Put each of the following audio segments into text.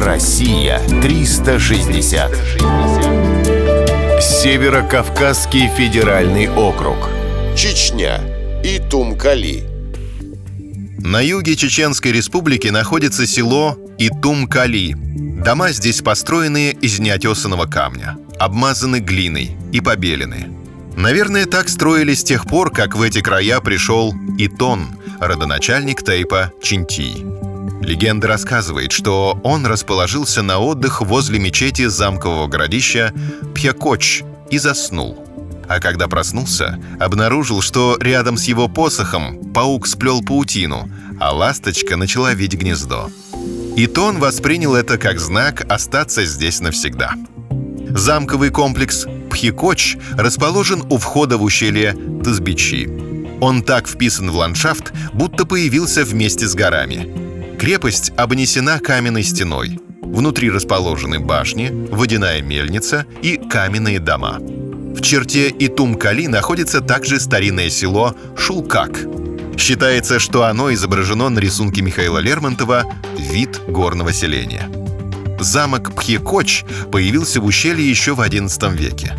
Россия 360. Северо-Кавказский федеральный округ. Чечня. Итум-Кали. На юге Чеченской республики находится село Итум-Кали. Дома здесь построены из неотесанного камня, обмазаны глиной и побелены. Наверное, так строили с тех пор, как в эти края пришел Итон, родоначальник тейпа Чинтий. Легенда рассказывает, что он расположился на отдых возле мечети замкового городища Пьякоч и заснул. А когда проснулся, обнаружил, что рядом с его посохом паук сплел паутину, а ласточка начала видеть гнездо. И Тон воспринял это как знак остаться здесь навсегда. Замковый комплекс Пхикоч расположен у входа в ущелье Тазбичи. Он так вписан в ландшафт, будто появился вместе с горами. Крепость обнесена каменной стеной. Внутри расположены башни, водяная мельница и каменные дома. В черте Итум-Кали находится также старинное село Шулкак. Считается, что оно изображено на рисунке Михаила Лермонтова «Вид горного селения». Замок Пхекоч появился в ущелье еще в XI веке.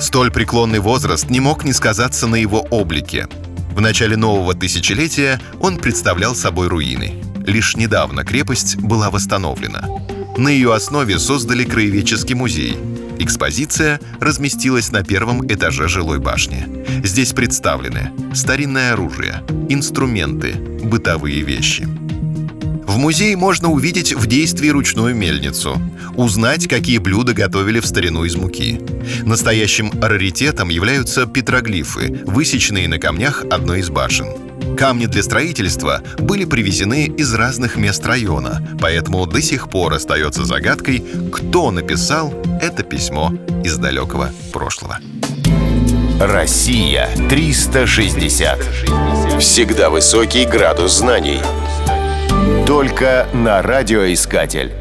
Столь преклонный возраст не мог не сказаться на его облике. В начале нового тысячелетия он представлял собой руины – Лишь недавно крепость была восстановлена. На ее основе создали краеведческий музей. Экспозиция разместилась на первом этаже жилой башни. Здесь представлены старинное оружие, инструменты, бытовые вещи. В музее можно увидеть в действии ручную мельницу, узнать, какие блюда готовили в старину из муки. Настоящим раритетом являются петроглифы, высеченные на камнях одной из башен – Камни для строительства были привезены из разных мест района, поэтому до сих пор остается загадкой, кто написал это письмо из далекого прошлого. Россия 360. Всегда высокий градус знаний. Только на радиоискатель.